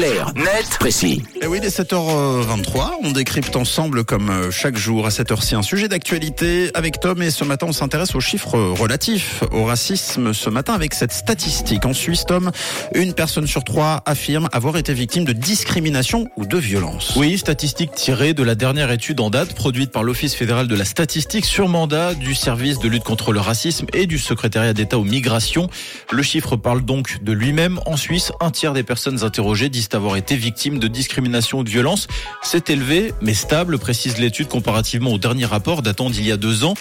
Play. Clair, net, précis. Et oui, il est 7h23. On décrypte ensemble, comme euh, chaque jour à cette heure-ci, un sujet d'actualité avec Tom. Et ce matin, on s'intéresse aux chiffres relatifs au racisme. Ce matin, avec cette statistique. En Suisse, Tom, une personne sur trois affirme avoir été victime de discrimination ou de violence. Oui, statistique tirée de la dernière étude en date produite par l'Office fédéral de la statistique sur mandat du service de lutte contre le racisme et du secrétariat d'État aux migrations. Le chiffre parle donc de lui-même. En Suisse, un tiers des personnes interrogées disent avoir été victimes de discrimination ou de violence. C'est élevé, mais stable, précise l'étude comparativement au dernier rapport datant d'il y a deux ans.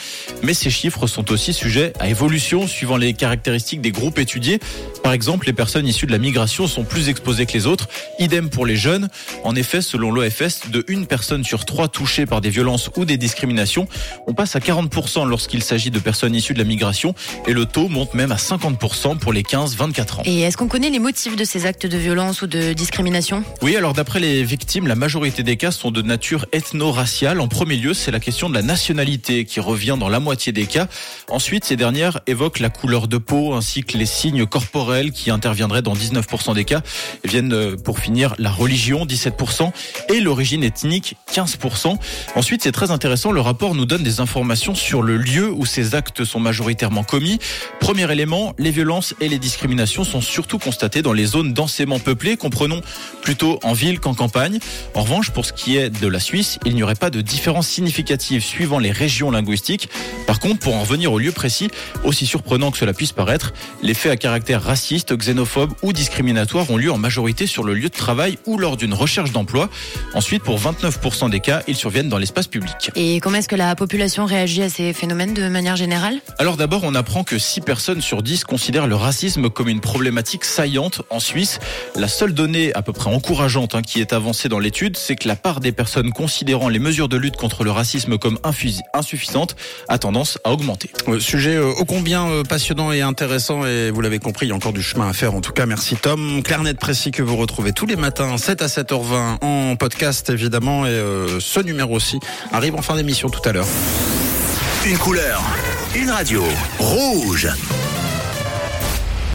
Mais ces chiffres sont aussi sujets à évolution suivant les caractéristiques des groupes étudiés. Par exemple, les personnes issues de la migration sont plus exposées que les autres. Idem pour les jeunes. En effet, selon l'OFS, de une personne sur trois touchée par des violences ou des discriminations, on passe à 40% lorsqu'il s'agit de personnes issues de la migration et le taux monte même à 50% pour les 15-24 ans. Et est-ce qu'on connaît les motifs de ces actes de violence ou de discrimination Oui, alors d'après les victimes, la majorité des cas sont de nature ethno-raciale. En premier lieu, c'est la question de la nationalité qui revient dans la moitié des cas. Ensuite, ces dernières évoquent la couleur de peau ainsi que les signes corporels qui interviendraient dans 19% des cas. Viennent euh, pour finir la religion, 17%, et l'origine ethnique, 15%. Ensuite, c'est très intéressant, le rapport nous donne des informations sur le lieu où ces actes sont majoritairement commis. Premier élément, les violences et les discriminations sont surtout constatées dans les zones densément peuplées, comprenons plutôt en ville qu'en campagne. En revanche, pour ce qui est de la Suisse, il n'y aurait pas de différence significative suivant les régions linguistiques. Par contre, pour en revenir au lieu précis, aussi surprenant que cela puisse paraître, les faits à caractère raciste, xénophobe ou discriminatoire ont lieu en majorité sur le lieu de travail ou lors d'une recherche d'emploi. Ensuite, pour 29% des cas, ils surviennent dans l'espace public. Et comment est-ce que la population réagit à ces phénomènes de manière générale? Alors d'abord, on apprend que 6 personnes sur 10 considèrent le racisme comme une problématique saillante en Suisse. La seule donnée à peu près encourageante hein, qui est avancée dans l'étude, c'est que la part des personnes considérant les mesures de lutte contre le racisme comme insuffisantes a tendance à augmenter. Euh, sujet euh, ô combien euh, passionnant et intéressant et vous l'avez compris, il y a encore du chemin à faire. En tout cas, merci Tom. Clarnet précis que vous retrouvez tous les matins 7 à 7h20 en podcast évidemment et ce numéro aussi arrive en fin d'émission tout à l'heure. Une couleur, une radio, rouge.